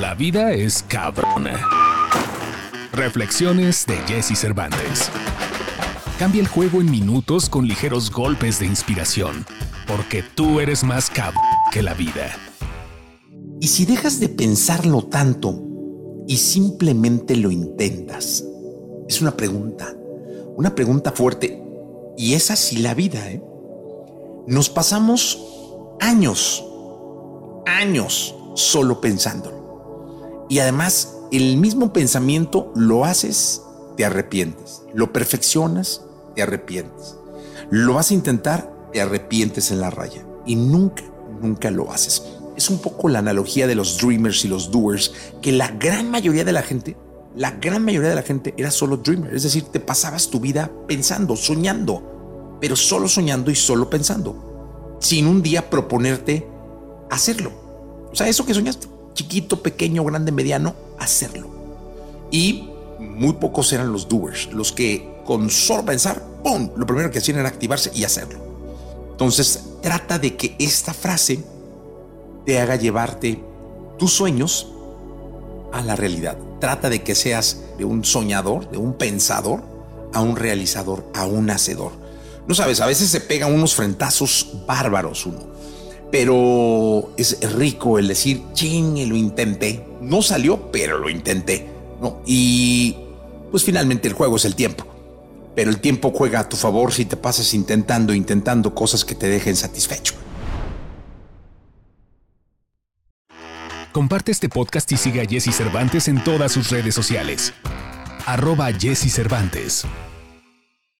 La vida es cabrona. Reflexiones de Jesse Cervantes. Cambia el juego en minutos con ligeros golpes de inspiración, porque tú eres más cabrón que la vida. Y si dejas de pensarlo tanto y simplemente lo intentas, es una pregunta, una pregunta fuerte. Y es así la vida, ¿eh? Nos pasamos años, años solo pensándolo. Y además, el mismo pensamiento lo haces, te arrepientes. Lo perfeccionas, te arrepientes. Lo vas a intentar, te arrepientes en la raya. Y nunca, nunca lo haces. Es un poco la analogía de los dreamers y los doers, que la gran mayoría de la gente, la gran mayoría de la gente era solo dreamer. Es decir, te pasabas tu vida pensando, soñando, pero solo soñando y solo pensando, sin un día proponerte hacerlo. O sea, eso que soñaste, chiquito, pequeño, grande, mediano, hacerlo. Y muy pocos eran los doers, los que con solo pensar, ¡pum!, lo primero que hacían era activarse y hacerlo. Entonces, trata de que esta frase te haga llevarte tus sueños a la realidad. Trata de que seas de un soñador, de un pensador, a un realizador, a un hacedor. No sabes, a veces se pegan unos frentazos bárbaros uno, pero es rico el decir, ching, lo intenté. No salió, pero lo intenté. ¿no? Y pues finalmente el juego es el tiempo. Pero el tiempo juega a tu favor si te pasas intentando, intentando cosas que te dejen satisfecho. Comparte este podcast y sigue a Jesse Cervantes en todas sus redes sociales. Arroba Jesse Cervantes.